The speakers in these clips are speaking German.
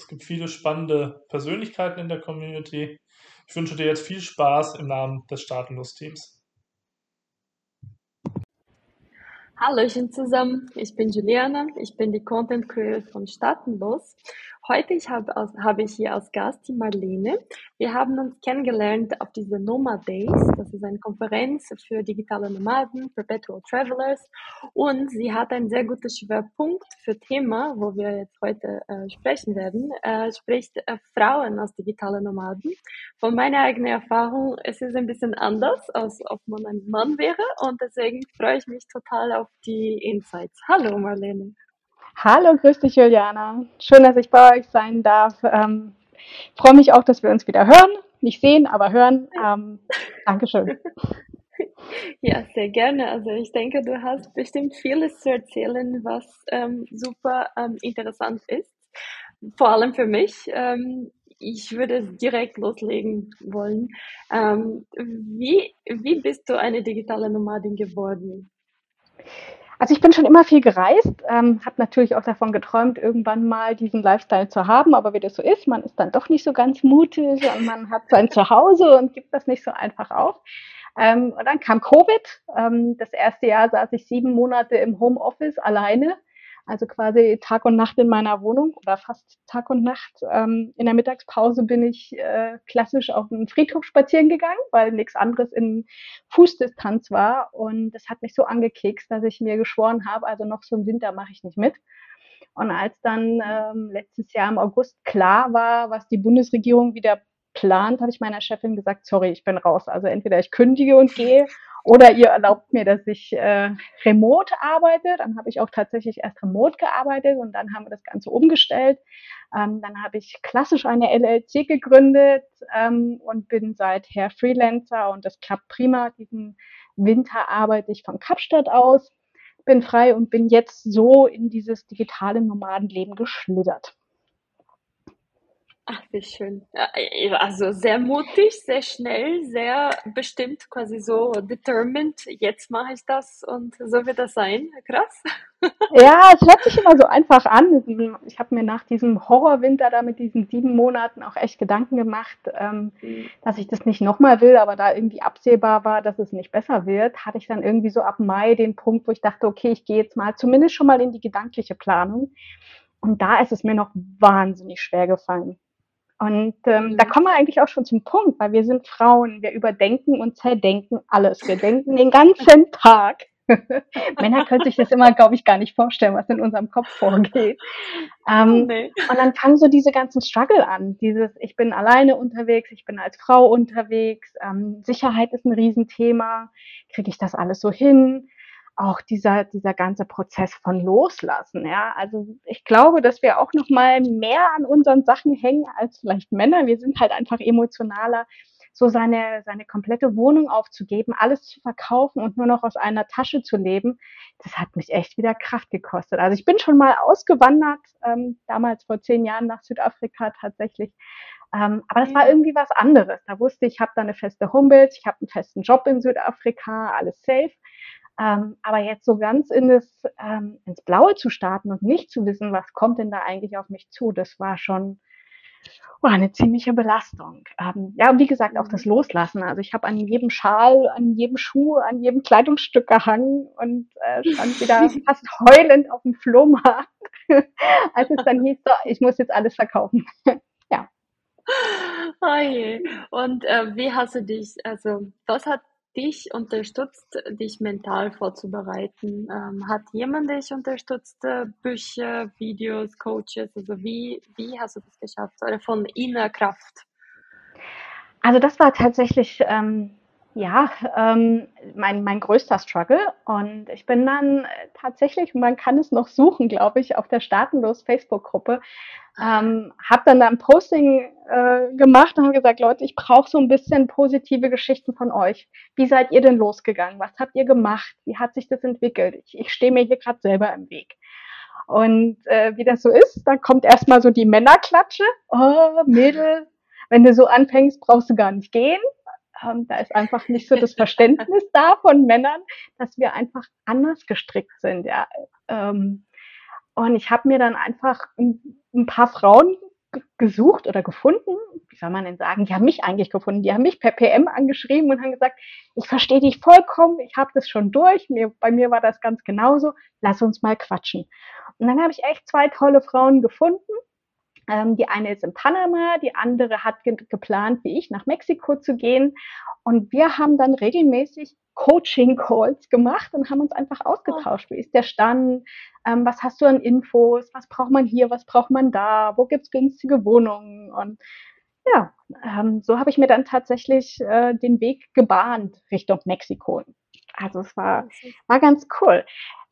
Es gibt viele spannende Persönlichkeiten in der Community. Ich wünsche dir jetzt viel Spaß im Namen des Staatenlos-Teams. Hallöchen zusammen, ich bin Juliana, ich bin die Content Creator von Staatenlos Heute ich habe, aus, ich hier als Gast die Marlene. Wir haben uns kennengelernt auf diese Nomad Days. Das ist eine Konferenz für digitale Nomaden, Perpetual Travelers. Und sie hat einen sehr guten Schwerpunkt für Thema, wo wir jetzt heute äh, sprechen werden, äh, spricht äh, Frauen als digitale Nomaden. Von meiner eigenen Erfahrung, es ist ein bisschen anders, als ob man ein Mann wäre. Und deswegen freue ich mich total auf die Insights. Hallo Marlene. Hallo, grüß dich, Juliana. Schön, dass ich bei euch sein darf. Ähm, freue mich auch, dass wir uns wieder hören. Nicht sehen, aber hören. Ähm, Dankeschön. Ja, sehr gerne. Also ich denke, du hast bestimmt vieles zu erzählen, was ähm, super ähm, interessant ist. Vor allem für mich. Ähm, ich würde direkt loslegen wollen. Ähm, wie, wie bist du eine digitale Nomadin geworden? Also ich bin schon immer viel gereist, ähm, habe natürlich auch davon geträumt, irgendwann mal diesen Lifestyle zu haben, aber wie das so ist, man ist dann doch nicht so ganz mutig und man hat sein Zuhause und gibt das nicht so einfach auf. Ähm, und dann kam Covid. Ähm, das erste Jahr saß ich sieben Monate im Homeoffice alleine also quasi Tag und Nacht in meiner Wohnung oder fast Tag und Nacht. Ähm, in der Mittagspause bin ich äh, klassisch auf den Friedhof spazieren gegangen, weil nichts anderes in Fußdistanz war. Und das hat mich so angekekst, dass ich mir geschworen habe, also noch so im Winter mache ich nicht mit. Und als dann ähm, letztes Jahr im August klar war, was die Bundesregierung wieder plant, habe ich meiner Chefin gesagt, sorry, ich bin raus. Also entweder ich kündige und gehe oder ihr erlaubt mir, dass ich äh, remote arbeite. Dann habe ich auch tatsächlich erst remote gearbeitet und dann haben wir das Ganze umgestellt. Ähm, dann habe ich klassisch eine LLC gegründet ähm, und bin seither Freelancer und das klappt prima. Diesen Winter arbeite ich von Kapstadt aus, bin frei und bin jetzt so in dieses digitale Nomadenleben geschlittert. Ach, wie schön. Äh, also sehr mutig, sehr schnell, sehr bestimmt, quasi so determined. Jetzt mache ich das und so wird das sein. Krass. Ja, es hört sich immer so einfach an. Ich habe mir nach diesem Horrorwinter da mit diesen sieben Monaten auch echt Gedanken gemacht, ähm, mhm. dass ich das nicht nochmal will, aber da irgendwie absehbar war, dass es nicht besser wird, hatte ich dann irgendwie so ab Mai den Punkt, wo ich dachte, okay, ich gehe jetzt mal zumindest schon mal in die gedankliche Planung. Und da ist es mir noch wahnsinnig schwer gefallen. Und ähm, da mhm. kommen wir eigentlich auch schon zum Punkt, weil wir sind Frauen, wir überdenken und zerdenken alles. Wir denken den ganzen Tag. Männer können sich das immer, glaube ich, gar nicht vorstellen, was in unserem Kopf vorgeht. Ähm, nee. Und dann fangen so diese ganzen Struggle an. Dieses, ich bin alleine unterwegs, ich bin als Frau unterwegs, ähm, Sicherheit ist ein Riesenthema, kriege ich das alles so hin? Auch dieser, dieser ganze Prozess von Loslassen. Ja, also ich glaube, dass wir auch noch mal mehr an unseren Sachen hängen als vielleicht Männer. Wir sind halt einfach emotionaler, so seine, seine komplette Wohnung aufzugeben, alles zu verkaufen und nur noch aus einer Tasche zu leben. Das hat mich echt wieder Kraft gekostet. Also ich bin schon mal ausgewandert, ähm, damals vor zehn Jahren nach Südafrika tatsächlich. Ähm, aber das war irgendwie was anderes. Da wusste ich, ich habe da eine feste Homepage, ich habe einen festen Job in Südafrika, alles safe. Ähm, aber jetzt so ganz in das, ähm, ins Blaue zu starten und nicht zu wissen, was kommt denn da eigentlich auf mich zu, das war schon oh, eine ziemliche Belastung. Ähm, ja, und wie gesagt, auch das mhm. Loslassen. Also ich habe an jedem Schal, an jedem Schuh, an jedem Kleidungsstück gehangen und äh, stand wieder fast heulend auf dem Flohmarkt, als es dann hieß, so, ich muss jetzt alles verkaufen. ja. Oh je. Und äh, wie hast du dich, also was hat dich unterstützt, dich mental vorzubereiten? Ähm, hat jemand dich unterstützt? Äh, Bücher, Videos, Coaches? Also wie, wie hast du das geschafft? Oder von innerer Kraft? Also das war tatsächlich ähm, ja, ähm, mein, mein größter Struggle. Und ich bin dann tatsächlich, man kann es noch suchen, glaube ich, auf der Staatenlos Facebook-Gruppe, ähm, habe dann da ein Posting äh, gemacht und habe gesagt, Leute, ich brauche so ein bisschen positive Geschichten von euch. Wie seid ihr denn losgegangen? Was habt ihr gemacht? Wie hat sich das entwickelt? Ich, ich stehe mir hier gerade selber im Weg. Und äh, wie das so ist, dann kommt erstmal so die Männerklatsche. Oh, Mädel, wenn du so anfängst, brauchst du gar nicht gehen. Ähm, da ist einfach nicht so das Verständnis da von Männern, dass wir einfach anders gestrickt sind. Ja. Ähm, und ich habe mir dann einfach ein, ein paar Frauen gesucht oder gefunden, wie soll man denn sagen, die haben mich eigentlich gefunden, die haben mich per PM angeschrieben und haben gesagt, ich verstehe dich vollkommen, ich habe das schon durch, mir, bei mir war das ganz genauso, lass uns mal quatschen. Und dann habe ich echt zwei tolle Frauen gefunden. Ähm, die eine ist in Panama, die andere hat ge geplant, wie ich, nach Mexiko zu gehen. Und wir haben dann regelmäßig Coaching-Calls gemacht und haben uns einfach ausgetauscht. Wie ist der Stand? Ähm, was hast du an Infos? Was braucht man hier? Was braucht man da? Wo gibt's günstige Wohnungen? Und ja, ähm, so habe ich mir dann tatsächlich äh, den Weg gebahnt Richtung Mexiko. Also es war, war ganz cool.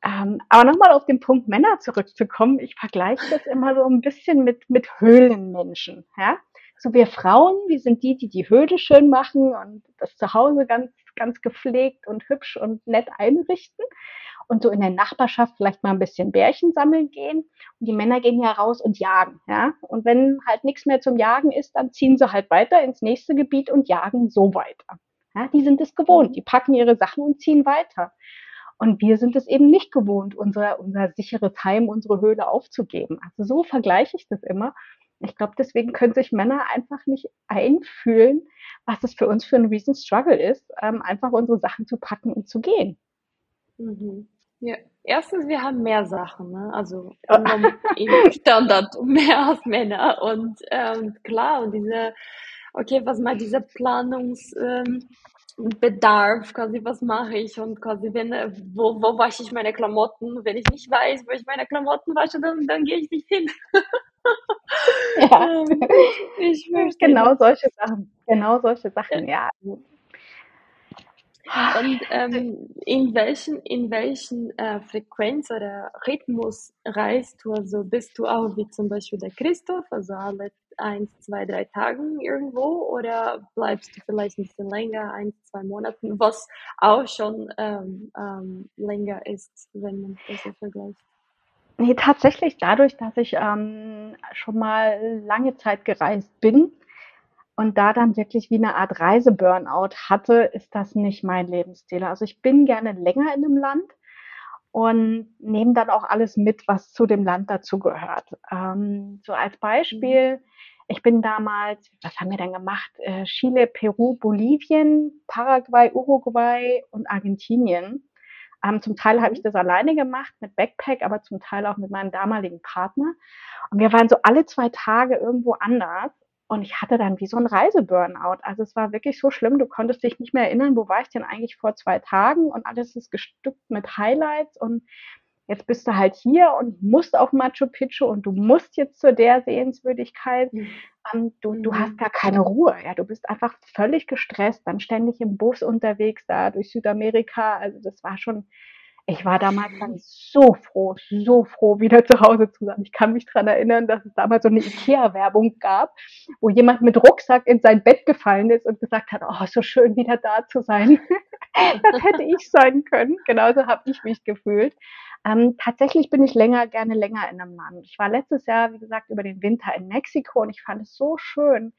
Ähm, aber nochmal auf den Punkt Männer zurückzukommen, ich vergleiche das immer so ein bisschen mit, mit Höhlenmenschen. Ja? So wir Frauen, wir sind die, die die Höhle schön machen und das Zuhause ganz, ganz gepflegt und hübsch und nett einrichten und so in der Nachbarschaft vielleicht mal ein bisschen Bärchen sammeln gehen. Und die Männer gehen ja raus und jagen, ja. Und wenn halt nichts mehr zum Jagen ist, dann ziehen sie halt weiter ins nächste Gebiet und jagen so weiter. Ja, die sind es gewohnt, die packen ihre Sachen und ziehen weiter. Und wir sind es eben nicht gewohnt, unser, unser sicheres Heim, unsere Höhle aufzugeben. Also so vergleiche ich das immer. Ich glaube, deswegen können sich Männer einfach nicht einfühlen, was es für uns für ein riesen Struggle ist, ähm, einfach unsere Sachen zu packen und zu gehen. Mhm. Ja, erstens, wir haben mehr Sachen, ne? also im Standard mehr als Männer. Und ähm, klar, und diese, okay, was mal dieser Planungs, ähm, quasi, was mache ich und quasi, wenn, äh, wo, wo wasche ich meine Klamotten? Wenn ich nicht weiß, wo ich meine Klamotten wasche, dann, dann gehe ich nicht hin. ja, ähm, ich, genau solche Sachen, genau solche Sachen, ja. Und ähm, in welchen, in welchen äh, Frequenz oder Rhythmus reist du? Also bist du auch wie zum Beispiel der Christoph, also alle eins, zwei, drei Tagen irgendwo oder bleibst du vielleicht ein bisschen länger, eins, zwei Monaten, was auch schon ähm, ähm, länger ist, wenn man das so vergleicht? Nee, tatsächlich dadurch, dass ich ähm, schon mal lange Zeit gereist bin, und da dann wirklich wie eine Art Reiseburnout hatte, ist das nicht mein Lebensstil. Also ich bin gerne länger in einem Land und nehme dann auch alles mit, was zu dem Land dazugehört. Ähm, so als Beispiel, mhm. ich bin damals, was haben wir denn gemacht? Äh, Chile, Peru, Bolivien, Paraguay, Uruguay und Argentinien. Ähm, zum Teil habe ich das alleine gemacht mit Backpack, aber zum Teil auch mit meinem damaligen Partner. Und wir waren so alle zwei Tage irgendwo anders. Und ich hatte dann wie so ein Reiseburnout. Also es war wirklich so schlimm, du konntest dich nicht mehr erinnern, wo war ich denn eigentlich vor zwei Tagen und alles ist gestückt mit Highlights und jetzt bist du halt hier und musst auf Machu Picchu und du musst jetzt zu der Sehenswürdigkeit. Mhm. Ähm, du, du hast mhm. gar keine Ruhe. Ja, du bist einfach völlig gestresst, dann ständig im Bus unterwegs da durch Südamerika. Also das war schon ich war damals dann so froh, so froh, wieder zu Hause zu sein. Ich kann mich dran erinnern, dass es damals so eine Ikea-Werbung gab, wo jemand mit Rucksack in sein Bett gefallen ist und gesagt hat, oh, so schön wieder da zu sein. das hätte ich sein können. Genauso habe ich mich gefühlt. Ähm, tatsächlich bin ich länger, gerne länger in einem Land. Ich war letztes Jahr, wie gesagt, über den Winter in Mexiko und ich fand es so schön,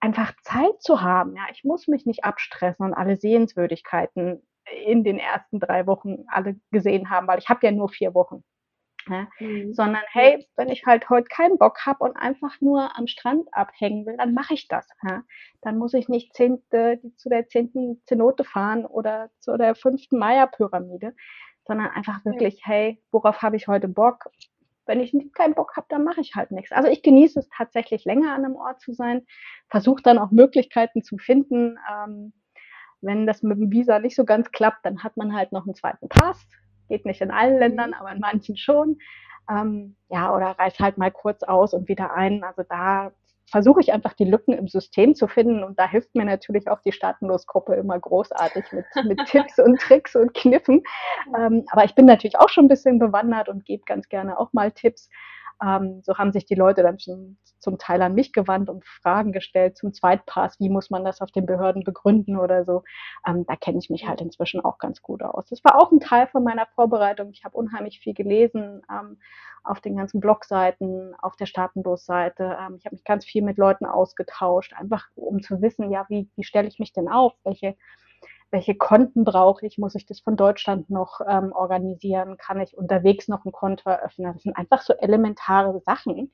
einfach Zeit zu haben. Ja, ich muss mich nicht abstressen und alle Sehenswürdigkeiten in den ersten drei Wochen alle gesehen haben, weil ich habe ja nur vier Wochen. Ja? Mhm. Sondern hey, wenn ich halt heute keinen Bock habe und einfach nur am Strand abhängen will, dann mache ich das. Ja? Dann muss ich nicht zehnte, zu der zehnten Zenote fahren oder zu der fünften Maya-Pyramide, sondern einfach wirklich, hey, worauf habe ich heute Bock? Wenn ich keinen Bock habe, dann mache ich halt nichts. Also ich genieße es tatsächlich länger an einem Ort zu sein, versuche dann auch Möglichkeiten zu finden, ähm, wenn das mit dem Visa nicht so ganz klappt, dann hat man halt noch einen zweiten Pass. Geht nicht in allen Ländern, mhm. aber in manchen schon. Ähm, ja, oder reiß halt mal kurz aus und wieder ein. Also da versuche ich einfach die Lücken im System zu finden und da hilft mir natürlich auch die Staatenlos-Gruppe immer großartig mit, mit Tipps und Tricks und Kniffen. Ähm, aber ich bin natürlich auch schon ein bisschen bewandert und gebe ganz gerne auch mal Tipps. Ähm, so haben sich die Leute dann schon zum Teil an mich gewandt und Fragen gestellt zum Zweitpass, wie muss man das auf den Behörden begründen oder so. Ähm, da kenne ich mich halt inzwischen auch ganz gut aus. Das war auch ein Teil von meiner Vorbereitung. Ich habe unheimlich viel gelesen ähm, auf den ganzen Blogseiten, auf der Staatenlos-Seite. Ähm, ich habe mich ganz viel mit Leuten ausgetauscht, einfach um zu wissen, ja, wie, wie stelle ich mich denn auf? Welche welche Konten brauche ich? Muss ich das von Deutschland noch ähm, organisieren? Kann ich unterwegs noch ein Konto eröffnen? Das sind einfach so elementare Sachen.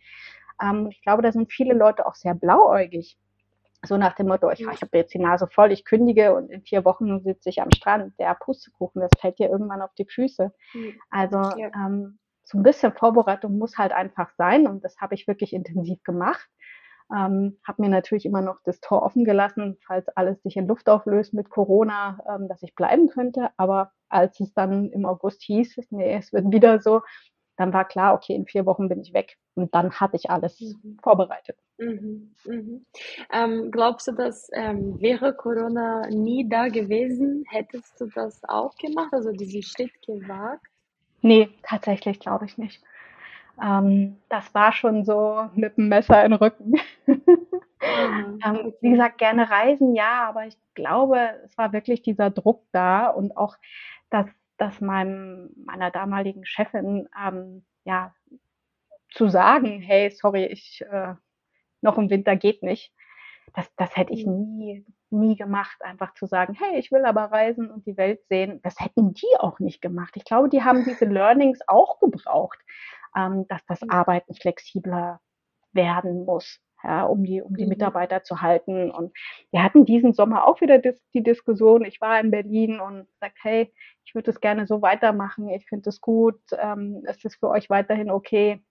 Ähm, ich glaube, da sind viele Leute auch sehr blauäugig. So nach dem Motto, ich, ich habe jetzt die Nase voll, ich kündige und in vier Wochen sitze ich am Strand. Der Pustekuchen, das fällt dir irgendwann auf die Füße. Mhm. Also ja. ähm, so ein bisschen Vorbereitung muss halt einfach sein und das habe ich wirklich intensiv gemacht. Ähm, habe mir natürlich immer noch das Tor offen gelassen, falls alles sich in Luft auflöst mit Corona, ähm, dass ich bleiben könnte. Aber als es dann im August hieß, nee, es wird wieder so, dann war klar, okay, in vier Wochen bin ich weg. Und dann hatte ich alles mhm. vorbereitet. Mhm. Mhm. Ähm, glaubst du, dass ähm, wäre Corona nie da gewesen, hättest du das auch gemacht, also diesen Schritt gewagt? Nee, tatsächlich glaube ich nicht. Ähm, das war schon so mit dem Messer in den Rücken. Mhm. ähm, wie gesagt, gerne reisen, ja, aber ich glaube, es war wirklich dieser Druck da und auch, dass, dass meinem, meiner damaligen Chefin, ähm, ja, zu sagen, hey, sorry, ich, äh, noch im Winter geht nicht. Das, das hätte ich mhm. nie, nie gemacht, einfach zu sagen, hey, ich will aber reisen und die Welt sehen. Das hätten die auch nicht gemacht. Ich glaube, die haben diese Learnings auch gebraucht ähm, dass das mhm. Arbeiten flexibler werden muss, ja, um die, um die mhm. Mitarbeiter zu halten. Und wir hatten diesen Sommer auch wieder dis die Diskussion. Ich war in Berlin und sagte, hey, ich würde es gerne so weitermachen. Ich finde es gut. Ähm, ist es für euch weiterhin okay?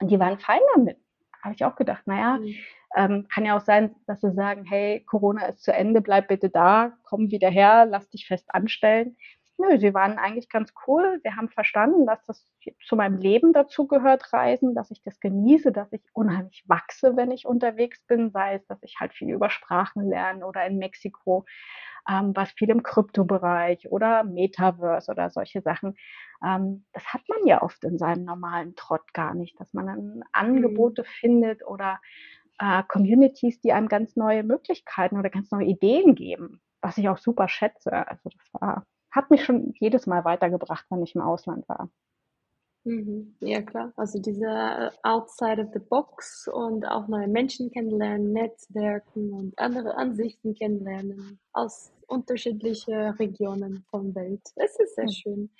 Und die waren fein damit. Habe ich auch gedacht, naja, mhm. ähm, kann ja auch sein, dass sie sagen, hey, Corona ist zu Ende, bleib bitte da, komm wieder her, lass dich fest anstellen. Nö, sie waren eigentlich ganz cool. Sie haben verstanden, dass das zu meinem Leben dazu gehört, Reisen, dass ich das genieße, dass ich unheimlich wachse, wenn ich unterwegs bin, sei es, dass ich halt viel über Sprachen lerne oder in Mexiko ähm, was viel im Kryptobereich oder Metaverse oder solche Sachen. Ähm, das hat man ja oft in seinem normalen Trott gar nicht, dass man dann Angebote mhm. findet oder äh, Communities, die einem ganz neue Möglichkeiten oder ganz neue Ideen geben, was ich auch super schätze. Also das war hat mich schon jedes Mal weitergebracht, wenn ich im Ausland war. Mhm. Ja, klar. Also dieser äh, Outside of the Box und auch neue Menschen kennenlernen, Netzwerken und andere Ansichten kennenlernen aus unterschiedlichen Regionen von Welt. Es ist sehr mhm. schön.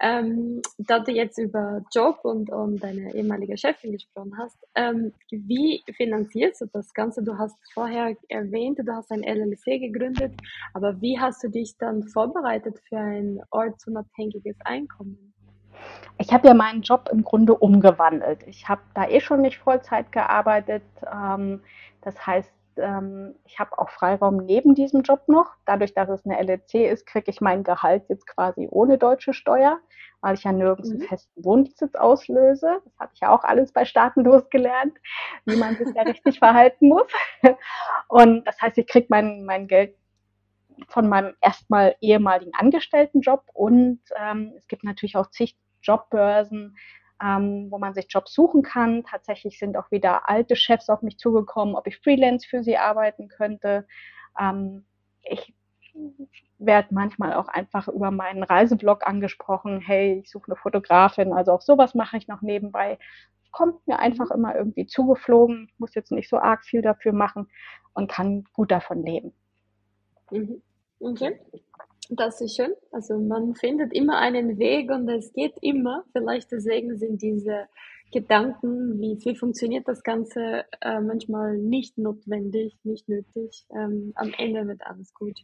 Ähm, da du jetzt über Job und, und deine ehemalige Chefin gesprochen hast, ähm, wie finanzierst du das Ganze? Du hast vorher erwähnt, du hast ein LLC gegründet, aber wie hast du dich dann vorbereitet für ein ortsunabhängiges Einkommen? Ich habe ja meinen Job im Grunde umgewandelt. Ich habe da eh schon nicht Vollzeit gearbeitet. Ähm, das heißt, ähm, ich habe auch Freiraum neben diesem Job noch. Dadurch, dass es eine LLC ist, kriege ich mein Gehalt jetzt quasi ohne deutsche Steuer, weil ich ja nirgends mhm. einen festen Wohnsitz auslöse. Das habe ich ja auch alles bei Staatenlos gelernt, wie man sich da richtig verhalten muss. Und das heißt, ich kriege mein, mein Geld von meinem erstmal ehemaligen Angestelltenjob und ähm, es gibt natürlich auch zig Jobbörsen, ähm, wo man sich Jobs suchen kann. Tatsächlich sind auch wieder alte Chefs auf mich zugekommen, ob ich Freelance für sie arbeiten könnte. Ähm, ich werde manchmal auch einfach über meinen Reiseblog angesprochen, hey, ich suche eine Fotografin, also auch sowas mache ich noch nebenbei. Kommt mir einfach immer irgendwie zugeflogen, muss jetzt nicht so arg viel dafür machen und kann gut davon leben. Mhm. Okay. Das ist schön. Also man findet immer einen Weg und es geht immer. Vielleicht deswegen sind diese Gedanken, wie, wie funktioniert das Ganze, äh, manchmal nicht notwendig, nicht nötig. Ähm, am Ende wird alles gut.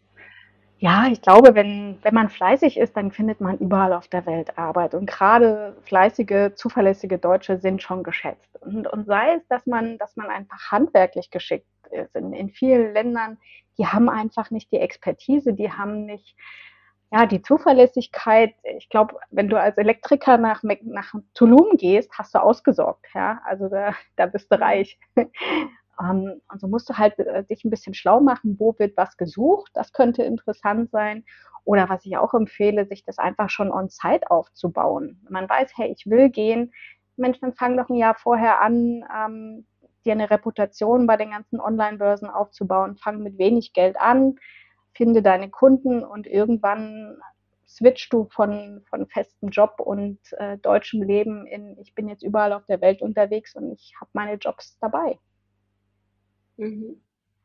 Ja, ich glaube, wenn, wenn man fleißig ist, dann findet man überall auf der Welt Arbeit. Und gerade fleißige, zuverlässige Deutsche sind schon geschätzt. Und, und sei es, dass man, dass man einfach handwerklich geschickt ist. In, in vielen Ländern, die haben einfach nicht die Expertise, die haben nicht ja, die Zuverlässigkeit, ich glaube, wenn du als Elektriker nach, nach Tulum gehst, hast du ausgesorgt, ja. Also da, da bist du reich. Um, also musst du halt äh, dich ein bisschen schlau machen, wo wird was gesucht, das könnte interessant sein. Oder was ich auch empfehle, sich das einfach schon on-site aufzubauen. Man weiß, hey, ich will gehen. Mensch, dann fang doch ein Jahr vorher an, ähm, dir eine Reputation bei den ganzen Online-Börsen aufzubauen. Fang mit wenig Geld an, finde deine Kunden und irgendwann switchst du von, von festem Job und äh, deutschem Leben in, ich bin jetzt überall auf der Welt unterwegs und ich habe meine Jobs dabei. Mhm.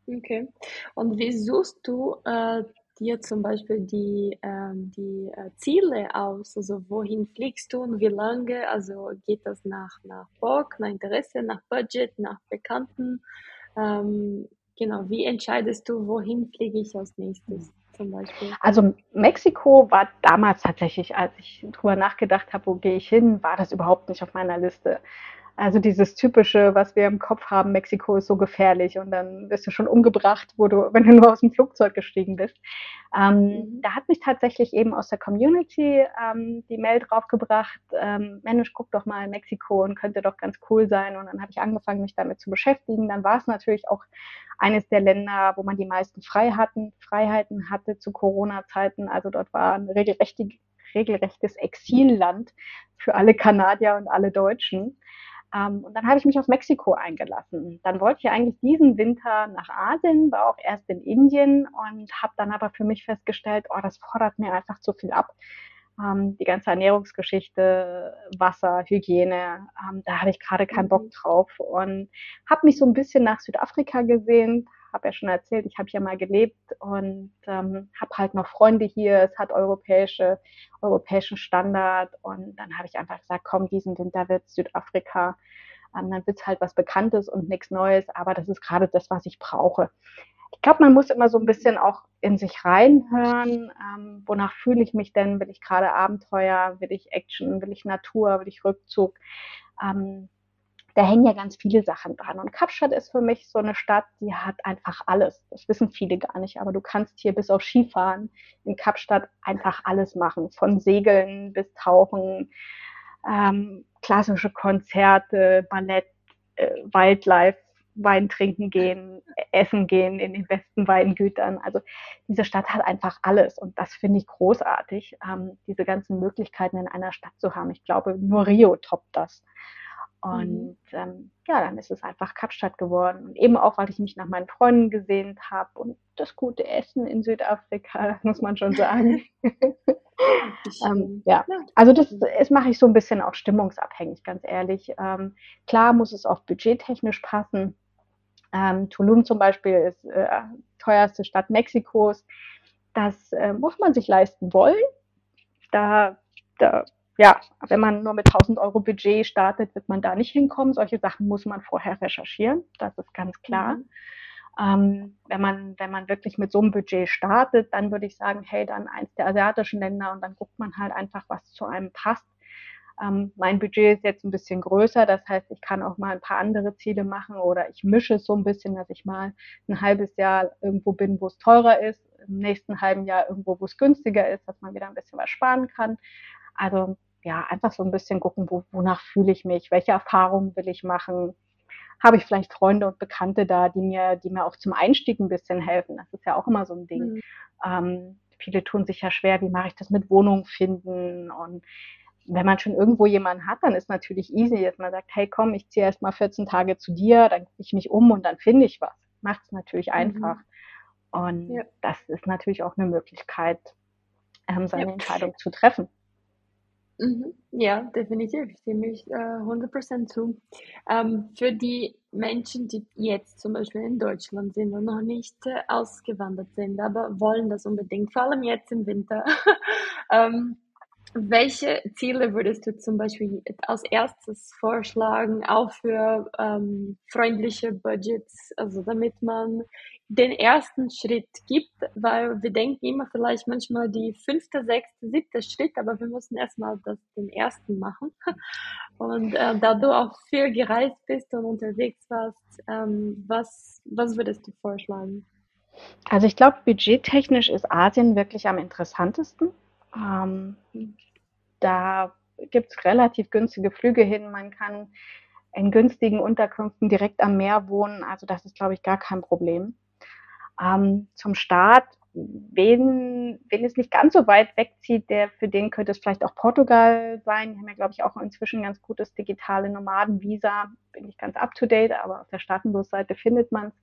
Okay. Und wie suchst du äh, dir zum Beispiel die, ähm, die äh, Ziele aus? Also wohin fliegst du und wie lange? Also geht das nach, nach Bock, nach Interesse, nach Budget, nach Bekannten? Ähm, genau, wie entscheidest du, wohin fliege ich als nächstes? Beispiel? Also Mexiko war damals tatsächlich, als ich drüber nachgedacht habe, wo gehe ich hin, war das überhaupt nicht auf meiner Liste. Also dieses typische, was wir im Kopf haben, Mexiko ist so gefährlich und dann wirst du schon umgebracht, wo du, wenn du nur aus dem Flugzeug gestiegen bist. Ähm, mhm. Da hat mich tatsächlich eben aus der Community ähm, die Mail draufgebracht, ähm, Mensch, guck doch mal in Mexiko und könnte doch ganz cool sein. Und dann habe ich angefangen, mich damit zu beschäftigen. Dann war es natürlich auch eines der Länder, wo man die meisten Freiheiten, Freiheiten hatte zu Corona-Zeiten. Also dort war ein regelrechtes Exilland für alle Kanadier und alle Deutschen. Ähm, und dann habe ich mich auf Mexiko eingelassen. Dann wollte ich eigentlich diesen Winter nach Asien, war auch erst in Indien und habe dann aber für mich festgestellt, oh, das fordert mir einfach zu viel ab. Ähm, die ganze Ernährungsgeschichte, Wasser, Hygiene, ähm, da habe ich gerade keinen Bock mhm. drauf und habe mich so ein bisschen nach Südafrika gesehen, habe ja schon erzählt, ich habe hier mal gelebt und ähm, habe halt noch Freunde hier. Es hat europäische, europäischen Standard und dann habe ich einfach gesagt, komm, diesen Winter wird Südafrika. Ähm, dann wird es halt was Bekanntes und nichts Neues, aber das ist gerade das, was ich brauche. Ich glaube, man muss immer so ein bisschen auch in sich reinhören. Ähm, wonach fühle ich mich denn? Will ich gerade Abenteuer? Will ich Action? Will ich Natur? Will ich Rückzug? Ähm, da hängen ja ganz viele Sachen dran. Und Kapstadt ist für mich so eine Stadt, die hat einfach alles. Das wissen viele gar nicht, aber du kannst hier bis auf Skifahren in Kapstadt einfach alles machen. Von Segeln bis Tauchen, ähm, klassische Konzerte, Ballett, äh, Wildlife, Wein trinken gehen, essen gehen in den besten Weingütern. Also diese Stadt hat einfach alles und das finde ich großartig, ähm, diese ganzen Möglichkeiten in einer Stadt zu haben. Ich glaube, nur Rio toppt das. Mhm. Und ähm, ja, dann ist es einfach Kapstadt geworden. Und eben auch, weil ich mich nach meinen Freunden gesehnt habe und das gute Essen in Südafrika, muss man schon sagen. ähm, ja, also das, das mache ich so ein bisschen auch stimmungsabhängig, ganz ehrlich. Ähm, klar muss es auch budgettechnisch passen. Ähm, Tulum zum Beispiel ist äh, teuerste Stadt Mexikos. Das äh, muss man sich leisten wollen. Da, da ja, wenn man nur mit 1000 Euro Budget startet, wird man da nicht hinkommen. Solche Sachen muss man vorher recherchieren, das ist ganz klar. Mhm. Ähm, wenn man, wenn man wirklich mit so einem Budget startet, dann würde ich sagen, hey, dann eins der asiatischen Länder und dann guckt man halt einfach, was zu einem passt. Ähm, mein Budget ist jetzt ein bisschen größer, das heißt, ich kann auch mal ein paar andere Ziele machen oder ich mische es so ein bisschen, dass ich mal ein halbes Jahr irgendwo bin, wo es teurer ist, im nächsten halben Jahr irgendwo, wo es günstiger ist, dass man wieder ein bisschen was sparen kann. Also ja, einfach so ein bisschen gucken, wo, wonach fühle ich mich, welche Erfahrungen will ich machen. Habe ich vielleicht Freunde und Bekannte da, die mir, die mir auch zum Einstieg ein bisschen helfen. Das ist ja auch immer so ein Ding. Mhm. Ähm, viele tun sich ja schwer, wie mache ich das mit Wohnung finden und wenn man schon irgendwo jemanden hat, dann ist natürlich easy, dass man sagt, hey komm, ich ziehe erst mal 14 Tage zu dir, dann gucke ich mich um und dann finde ich was. Macht es natürlich mhm. einfach. Und ja. das ist natürlich auch eine Möglichkeit, ähm, seine ja. Entscheidung zu treffen. Mhm. Ja, definitiv, stimme ich äh, 100% zu. Ähm, für die Menschen, die jetzt zum Beispiel in Deutschland sind und noch nicht äh, ausgewandert sind, aber wollen das unbedingt, vor allem jetzt im Winter, ähm, welche Ziele würdest du zum Beispiel als erstes vorschlagen, auch für ähm, freundliche Budgets, also damit man den ersten Schritt gibt, weil wir denken immer vielleicht manchmal die fünfte, sechste, siebte Schritt, aber wir müssen erstmal den ersten machen. Und äh, da du auch viel gereist bist und unterwegs warst, ähm, was, was würdest du vorschlagen? Also ich glaube, budgettechnisch ist Asien wirklich am interessantesten. Ähm, da gibt es relativ günstige Flüge hin. Man kann in günstigen Unterkünften direkt am Meer wohnen. Also das ist, glaube ich, gar kein Problem. Ähm, zum Start, wen, wen es nicht ganz so weit wegzieht, der, für den könnte es vielleicht auch Portugal sein. Die haben ja, glaube ich, auch inzwischen ganz gutes digitale Nomadenvisa. Bin ich ganz up to date, aber auf der Staatenlos-Seite findet man es.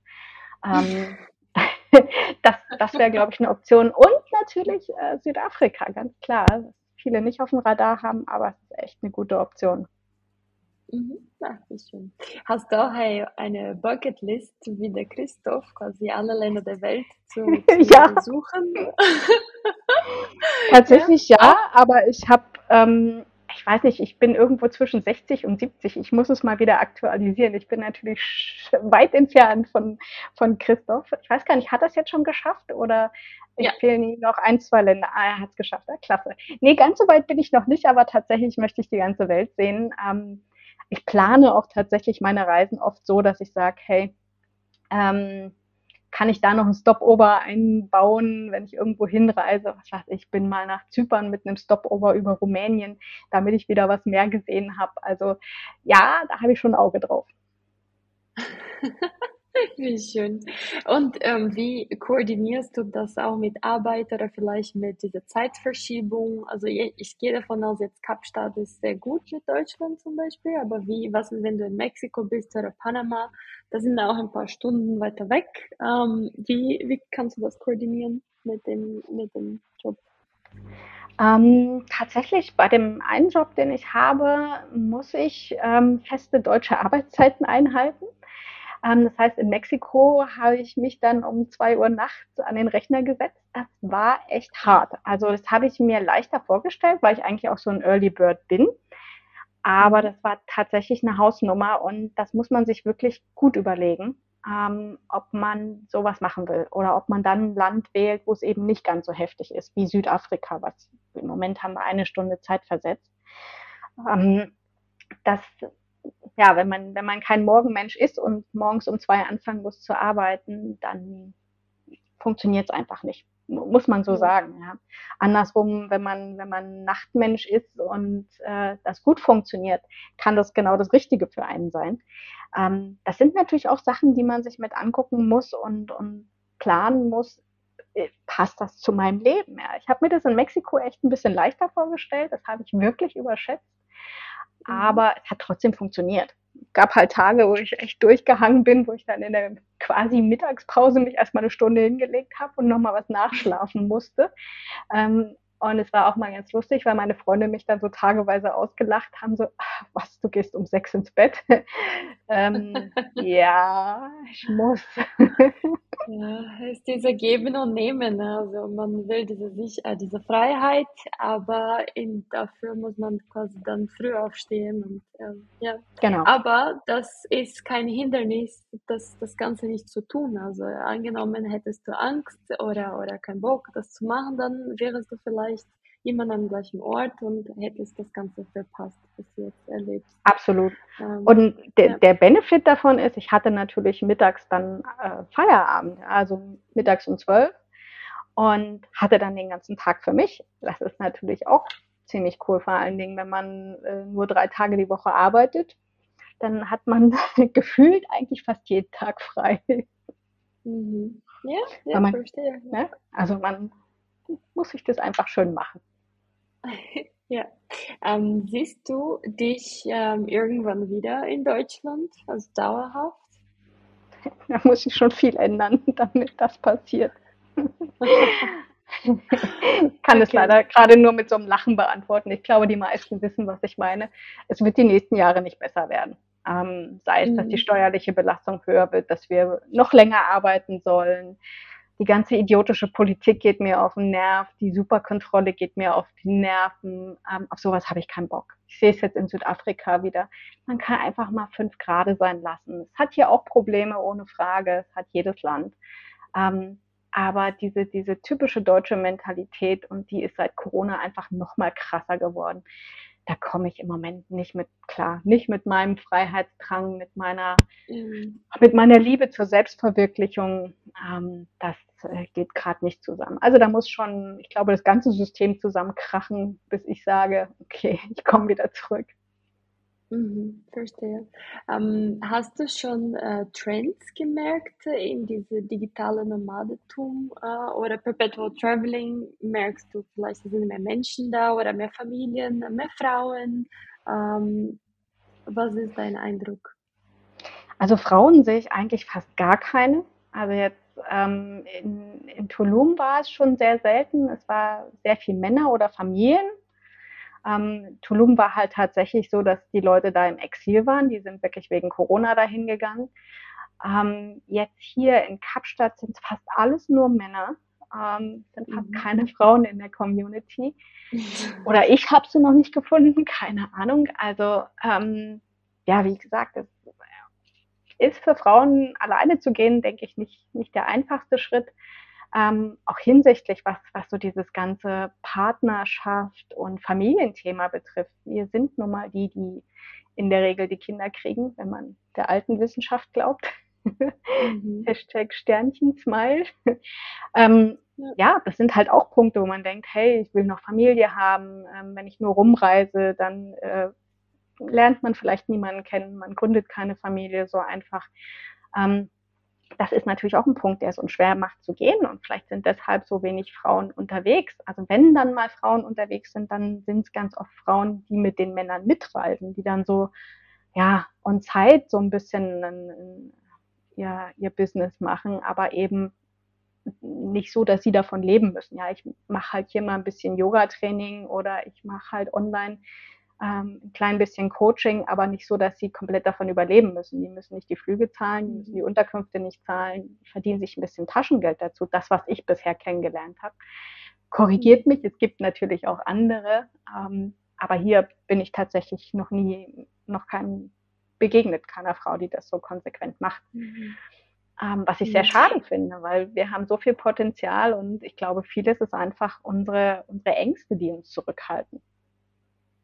Ähm, das das wäre, glaube ich, eine Option. Und natürlich äh, Südafrika, ganz klar. Viele nicht auf dem Radar haben, aber es ist echt eine gute Option. Mhm. Ach, wie schön. Hast du auch eine Bucketlist wie der Christoph, quasi alle Länder der Welt zu, zu ja. besuchen? Tatsächlich ja, ja aber ich habe ähm, ich weiß nicht, ich bin irgendwo zwischen 60 und 70. Ich muss es mal wieder aktualisieren. Ich bin natürlich weit entfernt von, von Christoph. Ich weiß gar nicht, hat er es jetzt schon geschafft oder ja. fehlen ihm noch ein, zwei Länder? Ah, er hat es geschafft. Ja, klasse. Nee, ganz so weit bin ich noch nicht, aber tatsächlich möchte ich die ganze Welt sehen. Ähm, ich plane auch tatsächlich meine Reisen oft so, dass ich sage, hey, ähm, kann ich da noch ein Stopover einbauen, wenn ich irgendwo hinreise? Was weiß ich, bin mal nach Zypern mit einem Stopover über Rumänien, damit ich wieder was mehr gesehen habe. Also ja, da habe ich schon ein Auge drauf. Wie schön. Und ähm, wie koordinierst du das auch mit Arbeit oder vielleicht mit dieser Zeitverschiebung? Also ich, gehe davon aus, jetzt Kapstadt ist sehr gut mit Deutschland zum Beispiel, aber wie, was ist, wenn du in Mexiko bist oder Panama? Da sind auch ein paar Stunden weiter weg. Ähm, wie, wie kannst du das koordinieren mit dem, mit dem Job? Ähm, tatsächlich bei dem einen Job, den ich habe, muss ich ähm, feste deutsche Arbeitszeiten einhalten. Ähm, das heißt, in Mexiko habe ich mich dann um zwei Uhr nachts an den Rechner gesetzt. Das war echt hart. Also das habe ich mir leichter vorgestellt, weil ich eigentlich auch so ein Early Bird bin. Aber das war tatsächlich eine Hausnummer und das muss man sich wirklich gut überlegen, ähm, ob man sowas machen will oder ob man dann ein Land wählt, wo es eben nicht ganz so heftig ist, wie Südafrika, was im Moment haben wir eine Stunde Zeit versetzt. Ähm, das ja, wenn man, wenn man kein Morgenmensch ist und morgens um zwei anfangen muss zu arbeiten, dann funktioniert es einfach nicht. Muss man so sagen. Ja. Andersrum, wenn man, wenn man Nachtmensch ist und äh, das gut funktioniert, kann das genau das Richtige für einen sein. Ähm, das sind natürlich auch Sachen, die man sich mit angucken muss und, und planen muss. Äh, passt das zu meinem Leben? Ja. Ich habe mir das in Mexiko echt ein bisschen leichter vorgestellt. Das habe ich wirklich überschätzt. Mhm. aber es hat trotzdem funktioniert. Es gab halt Tage, wo ich echt durchgehangen bin, wo ich dann in der quasi Mittagspause mich erstmal eine Stunde hingelegt habe und nochmal was nachschlafen musste. Ähm, und es war auch mal ganz lustig, weil meine Freunde mich dann so tageweise ausgelacht haben, so, ach, was, du gehst um sechs ins Bett? ähm, ja, ich muss. ja, ist dieser Geben und Nehmen. Ne? Also man will diese, äh, diese Freiheit, aber in, dafür muss man quasi dann früh aufstehen. Und, äh, ja. Genau. Aber das ist kein Hindernis, das, das Ganze nicht zu tun. Also angenommen, hättest du Angst oder, oder keinen Bock, das zu machen, dann wärst du vielleicht immer am gleichen Ort und hättest das Ganze verpasst, was du jetzt erlebst. Absolut. Ähm, und de ja. der Benefit davon ist, ich hatte natürlich mittags dann äh, Feierabend, also mittags um zwölf und hatte dann den ganzen Tag für mich. Das ist natürlich auch ziemlich cool, vor allen Dingen, wenn man äh, nur drei Tage die Woche arbeitet, dann hat man gefühlt eigentlich fast jeden Tag frei. Mhm. Ja, ja, man, verstehe. Ne? Also man muss ich das einfach schön machen. Ja. Ähm, siehst du dich ähm, irgendwann wieder in Deutschland, also dauerhaft? Da muss ich schon viel ändern, damit das passiert. ich kann okay. es leider gerade nur mit so einem Lachen beantworten. Ich glaube, die meisten wissen, was ich meine. Es wird die nächsten Jahre nicht besser werden. Ähm, sei es, dass die mhm. steuerliche Belastung höher wird, dass wir noch länger arbeiten sollen, die ganze idiotische Politik geht mir auf den Nerv, die Superkontrolle geht mir auf die Nerven. Ähm, auf sowas habe ich keinen Bock. Ich sehe es jetzt in Südafrika wieder. Man kann einfach mal fünf Grad sein lassen. Es hat hier auch Probleme, ohne Frage. Es hat jedes Land. Ähm, aber diese, diese typische deutsche Mentalität und die ist seit Corona einfach noch mal krasser geworden. Da komme ich im Moment nicht mit klar, nicht mit meinem Freiheitsdrang, mit meiner, mhm. mit meiner Liebe zur Selbstverwirklichung ähm, das äh, geht gerade nicht zusammen. Also da muss schon, ich glaube, das ganze System zusammenkrachen, bis ich sage, okay, ich komme wieder zurück. Mhm, verstehe. Ähm, hast du schon äh, Trends gemerkt in diese digitale Nomadentum äh, oder Perpetual Traveling? Merkst du vielleicht, sind mehr Menschen da oder mehr Familien, mehr Frauen? Ähm, was ist dein Eindruck? Also Frauen sehe ich eigentlich fast gar keine. Also jetzt ähm, in, in Tulum war es schon sehr selten. Es war sehr viel Männer oder Familien. Ähm, Tulum war halt tatsächlich so, dass die Leute da im Exil waren. Die sind wirklich wegen Corona dahin gegangen. Ähm, jetzt hier in Kapstadt sind fast alles nur Männer. Ähm, sind fast mhm. keine Frauen in der Community. Oder ich habe sie noch nicht gefunden, keine Ahnung. Also ähm, ja, wie gesagt, es ist für Frauen alleine zu gehen, denke ich, nicht, nicht der einfachste Schritt. Ähm, auch hinsichtlich, was, was so dieses ganze Partnerschaft und Familienthema betrifft. Wir sind nun mal die, die in der Regel die Kinder kriegen, wenn man der alten Wissenschaft glaubt. Mhm. Hashtag Sternchen Smile. ähm, ja. das sind halt auch Punkte, wo man denkt, hey, ich will noch Familie haben. Ähm, wenn ich nur rumreise, dann äh, lernt man vielleicht niemanden kennen, man gründet keine Familie so einfach. Ähm, das ist natürlich auch ein Punkt, der es uns schwer macht zu gehen und vielleicht sind deshalb so wenig Frauen unterwegs. Also wenn dann mal Frauen unterwegs sind, dann sind es ganz oft Frauen, die mit den Männern mitreisen, die dann so ja on Zeit so ein bisschen ja, ihr Business machen, aber eben nicht so, dass sie davon leben müssen. Ja, ich mache halt hier mal ein bisschen Yoga-Training oder ich mache halt online ähm, ein klein bisschen Coaching, aber nicht so, dass sie komplett davon überleben müssen. Die müssen nicht die Flüge zahlen, die müssen die Unterkünfte nicht zahlen, verdienen sich ein bisschen Taschengeld dazu. Das, was ich bisher kennengelernt habe. Korrigiert mich, es gibt natürlich auch andere, ähm, aber hier bin ich tatsächlich noch nie, noch kein, begegnet keiner Frau, die das so konsequent macht. Mhm. Ähm, was ich sehr schade finde, weil wir haben so viel Potenzial und ich glaube, vieles ist einfach unsere, unsere Ängste, die uns zurückhalten.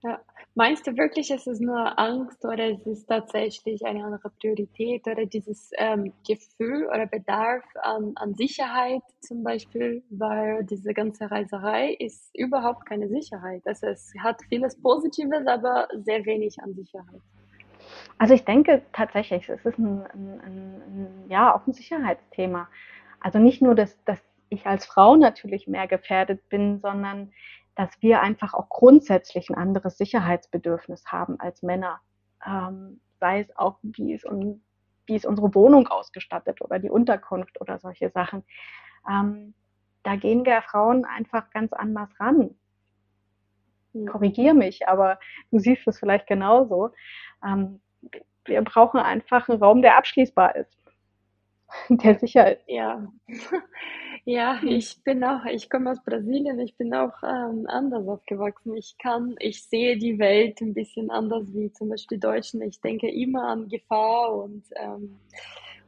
Ja. Meinst du wirklich, es ist nur Angst oder es ist tatsächlich eine andere Priorität oder dieses ähm, Gefühl oder Bedarf an, an Sicherheit zum Beispiel, weil diese ganze Reiserei ist überhaupt keine Sicherheit. Also es hat vieles Positives, aber sehr wenig an Sicherheit. Also ich denke tatsächlich, es ist ein, ein, ein, ja auch ein Sicherheitsthema. Also nicht nur, dass, dass ich als Frau natürlich mehr gefährdet bin, sondern dass wir einfach auch grundsätzlich ein anderes Sicherheitsbedürfnis haben als Männer. Ähm, sei es auch, wie ist, un, wie ist unsere Wohnung ausgestattet oder die Unterkunft oder solche Sachen. Ähm, da gehen wir Frauen einfach ganz anders ran. Korrigiere mich, aber du siehst es vielleicht genauso. Ähm, wir brauchen einfach einen Raum, der abschließbar ist, der sicher ist. Ja. Ja, hm. ich bin auch, ich komme aus Brasilien, ich bin auch ähm, anders aufgewachsen. Ich kann, ich sehe die Welt ein bisschen anders wie zum Beispiel die Deutschen. Ich denke immer an Gefahr und ähm,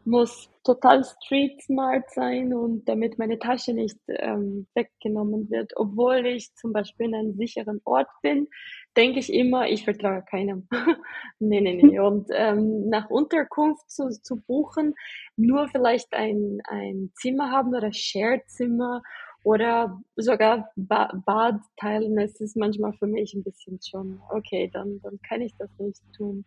muss total street smart sein und damit meine Tasche nicht ähm, weggenommen wird. Obwohl ich zum Beispiel in einem sicheren Ort bin, denke ich immer, ich vertraue keinem. nee, nee, nee. Und ähm, nach Unterkunft zu, zu buchen, nur vielleicht ein, ein Zimmer haben oder Share-Zimmer oder sogar ba Bad teilen, das ist manchmal für mich ein bisschen schon, okay, dann, dann kann ich das nicht tun.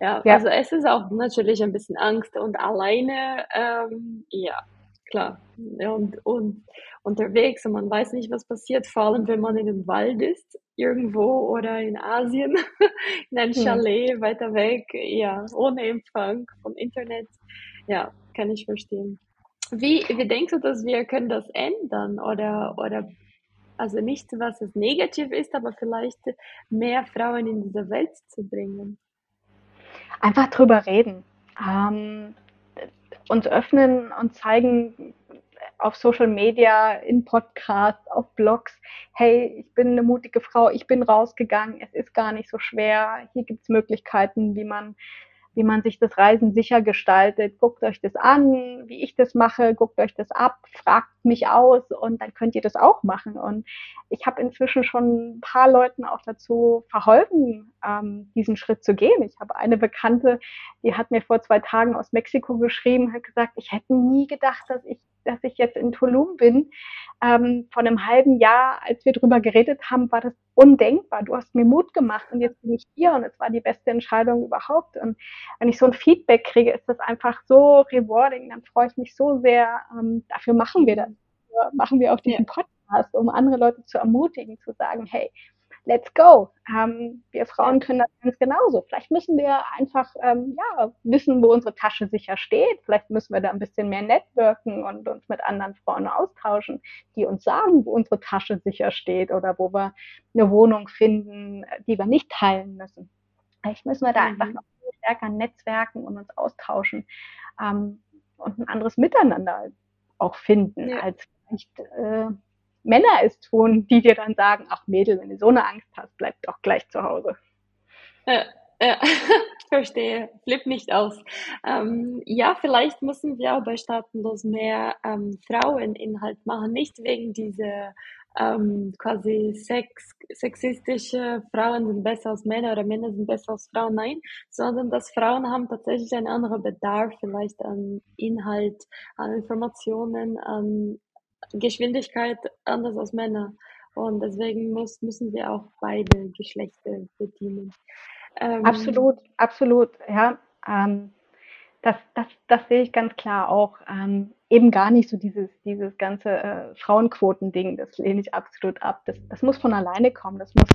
Ja, ja. also es ist auch natürlich ein bisschen Angst und alleine, ähm, ja, klar. Und, und unterwegs und man weiß nicht, was passiert, vor allem wenn man in dem Wald ist, irgendwo oder in Asien, in einem. Chalet hm. weiter weg, ja, ohne Empfang vom Internet. Ja, kann ich verstehen. Wie, wie denkst du, dass wir können das ändern oder, oder also nicht, was es negativ ist, aber vielleicht mehr Frauen in diese Welt zu bringen? Einfach drüber reden. Ähm, uns öffnen und zeigen auf Social Media, in Podcasts, auf Blogs, hey, ich bin eine mutige Frau, ich bin rausgegangen, es ist gar nicht so schwer, hier gibt es Möglichkeiten, wie man wie man sich das Reisen sicher gestaltet. Guckt euch das an, wie ich das mache, guckt euch das ab, fragt mich aus und dann könnt ihr das auch machen. Und ich habe inzwischen schon ein paar Leuten auch dazu verholfen, ähm, diesen Schritt zu gehen. Ich habe eine Bekannte, die hat mir vor zwei Tagen aus Mexiko geschrieben, hat gesagt, ich hätte nie gedacht, dass ich dass ich jetzt in Tulum bin. Ähm, vor einem halben Jahr, als wir drüber geredet haben, war das undenkbar. Du hast mir Mut gemacht und jetzt bin ich hier und es war die beste Entscheidung überhaupt. Und wenn ich so ein Feedback kriege, ist das einfach so rewarding. Dann freue ich mich so sehr. Ähm, dafür machen wir das. Dafür machen wir auch diesen Podcast, um andere Leute zu ermutigen, zu sagen, hey, let's go. Ähm, wir Frauen können das ganz genauso. Vielleicht müssen wir einfach ähm, ja, wissen, wo unsere Tasche sicher steht. Vielleicht müssen wir da ein bisschen mehr networken und uns mit anderen Frauen austauschen, die uns sagen, wo unsere Tasche sicher steht oder wo wir eine Wohnung finden, die wir nicht teilen müssen. Vielleicht müssen wir da mhm. einfach noch viel stärker netzwerken und uns austauschen ähm, und ein anderes Miteinander auch finden, ja. als vielleicht äh, Männer es tun, die dir dann sagen, ach Mädel, wenn du so eine Angst hast, bleib doch gleich zu Hause. Ja, ja. verstehe. Flipp nicht aus. Ähm, ja, vielleicht müssen wir auch bei Staatenlos mehr ähm, Fraueninhalt machen, nicht wegen dieser ähm, quasi sex, sexistische Frauen sind besser als Männer oder Männer sind besser als Frauen, nein, sondern dass Frauen haben tatsächlich einen anderen Bedarf vielleicht an Inhalt, an Informationen, an Geschwindigkeit anders als Männer. Und deswegen muss, müssen wir auch beide Geschlechter bedienen. Ähm, absolut, absolut, ja. Ähm, das, das, das sehe ich ganz klar auch. Ähm, eben gar nicht so dieses, dieses ganze äh, Frauenquoten-Ding, das lehne ich absolut ab. Das, das muss von alleine kommen. Das muss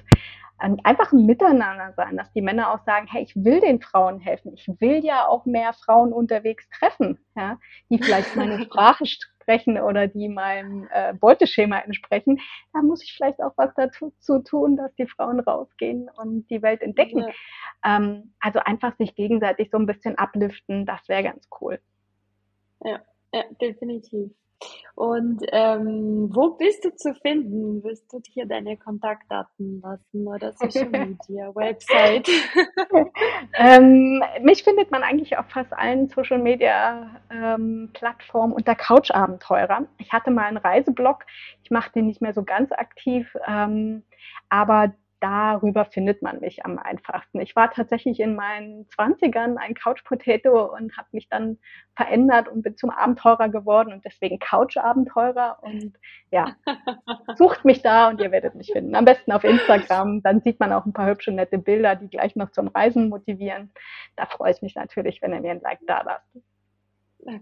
ähm, einfach ein Miteinander sein, dass die Männer auch sagen, hey, ich will den Frauen helfen. Ich will ja auch mehr Frauen unterwegs treffen, ja, die vielleicht meine Sprache entsprechen oder die meinem äh, Beuteschema entsprechen, da muss ich vielleicht auch was dazu tun, dass die Frauen rausgehen und die Welt entdecken. Ja. Ähm, also einfach sich gegenseitig so ein bisschen ablüften, das wäre ganz cool. Ja, ja definitiv. Und ähm, wo bist du zu finden? Wirst du hier deine Kontaktdaten lassen oder Social Media, Website? ähm, mich findet man eigentlich auf fast allen Social Media ähm, Plattformen unter Couchabenteurer. Ich hatte mal einen Reiseblog, ich mache den nicht mehr so ganz aktiv, ähm, aber darüber findet man mich am einfachsten. Ich war tatsächlich in meinen Zwanzigern ein Couch Potato und habe mich dann verändert und bin zum Abenteurer geworden und deswegen Couch Abenteurer und ja, sucht mich da und ihr werdet mich finden. Am besten auf Instagram, dann sieht man auch ein paar hübsche, nette Bilder, die gleich noch zum Reisen motivieren. Da freue ich mich natürlich, wenn ihr mir ein Like da lasst.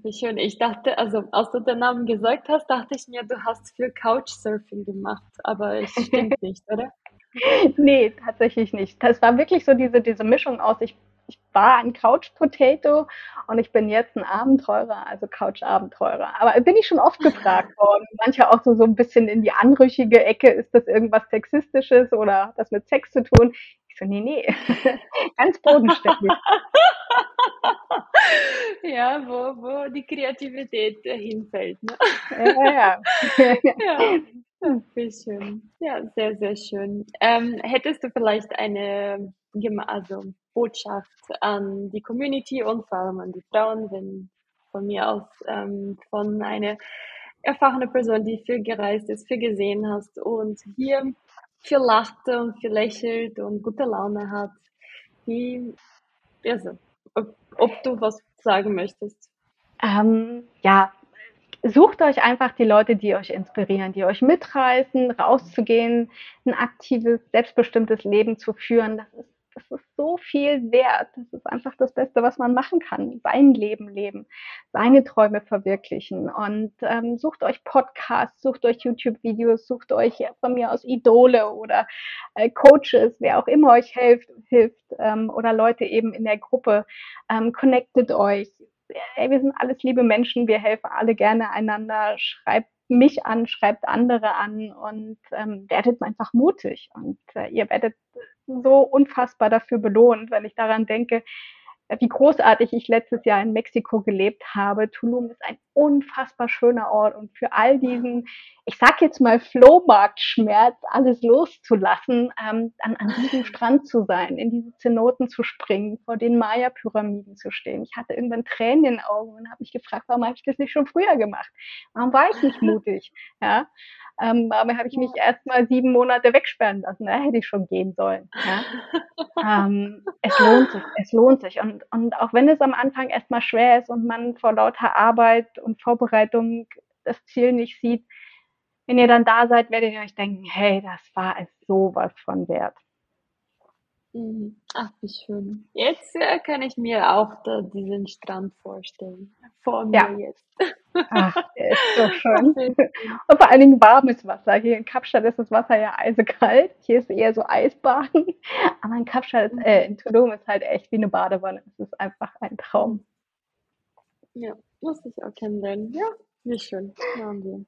Wie schön. Ich dachte, also als du den Namen gesagt hast, dachte ich mir, du hast für Couchsurfing gemacht, aber es stimmt nicht, oder? nee, tatsächlich nicht. Das war wirklich so diese, diese Mischung aus, ich, ich war ein Couch-Potato und ich bin jetzt ein Abenteurer, also Couch-Abenteurer. Aber bin ich schon oft gefragt worden. Manche auch so, so ein bisschen in die anrüchige Ecke, ist das irgendwas Sexistisches oder das mit Sex zu tun? So, nee, nee, ganz bodenständig. ja, wo, wo die Kreativität hinfällt. Ne? ja, ja. ja. Wie schön. Ja, sehr, sehr schön. Ähm, hättest du vielleicht eine also Botschaft an die Community und vor allem an die Frauen, wenn von mir aus ähm, von einer erfahrenen Person, die viel gereist ist, viel gesehen hast und hier viel lacht und viel lächelt und gute Laune hat. Wie, also, ob, ob du was sagen möchtest? Ähm, ja, sucht euch einfach die Leute, die euch inspirieren, die euch mitreißen, rauszugehen, ein aktives, selbstbestimmtes Leben zu führen. Das ist, das ist so viel wert. Das ist einfach das Beste, was man machen kann. Sein Leben leben, seine Träume verwirklichen. Und ähm, sucht euch Podcasts, sucht euch YouTube-Videos, sucht euch von mir aus Idole oder äh, Coaches, wer auch immer euch hilft, hilft ähm, oder Leute eben in der Gruppe. Ähm, connectet euch, ey, wir sind alles liebe Menschen, wir helfen alle gerne einander, schreibt mich an, schreibt andere an und ähm, werdet einfach mutig. Und äh, ihr werdet so unfassbar dafür belohnt, wenn ich daran denke, äh, wie großartig ich letztes Jahr in Mexiko gelebt habe. Tulum ist ein unfassbar schöner Ort und für all diesen, ich sag jetzt mal Flohmarktschmerz, alles loszulassen, ähm, dann an diesem Strand zu sein, in diese Zenoten zu springen, vor den Maya-Pyramiden zu stehen. Ich hatte irgendwann Tränen in den Augen und habe mich gefragt, warum habe ich das nicht schon früher gemacht? Warum war ich nicht mutig? Ja, ähm, aber habe ich mich erst mal sieben Monate wegsperren lassen. Da hätte ich schon gehen sollen. Ja? ähm, es lohnt sich, es lohnt sich. Und, und auch wenn es am Anfang erstmal schwer ist und man vor lauter Arbeit und Vorbereitung das Ziel nicht sieht, wenn ihr dann da seid, werdet ihr euch denken, hey, das war es sowas von wert. Mhm. Ach, wie schön. Jetzt äh, kann ich mir auch da diesen Strand vorstellen. Vor mir ja. jetzt. Ach, der ist so schön. Und vor allen Dingen warmes Wasser. Hier in Kapstadt ist das Wasser ja eisekalt. Hier ist eher so Eisbaden. Aber in Kapstadt, ist, äh, in Tulum ist halt echt wie eine Badewanne. Es ist einfach ein Traum. Ja, muss ich auch kennenlernen. Ja, wie schön. Machen wir.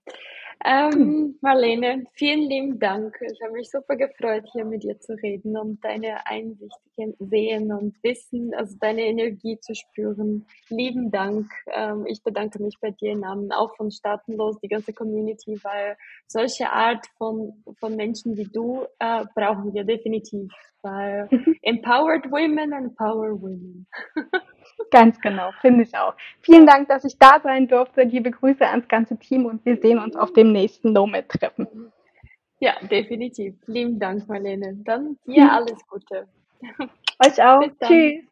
Ähm, Marlene, vielen lieben Dank. Ich habe mich super gefreut, hier mit dir zu reden und deine Einsichten sehen und wissen, also deine Energie zu spüren. Lieben Dank. Ähm, ich bedanke mich bei dir im Namen auch von Staatenlos, die ganze Community, weil solche Art von, von Menschen wie du äh, brauchen wir definitiv, weil empowered women empower women. Ganz genau, finde ich auch. Vielen Dank, dass ich da sein durfte. Liebe Grüße ans ganze Team und wir sehen uns auf dem nächsten Nomad-Treffen. Ja, definitiv. Lieben Dank, Marlene. Dann dir alles Gute. Euch auch. Tschüss.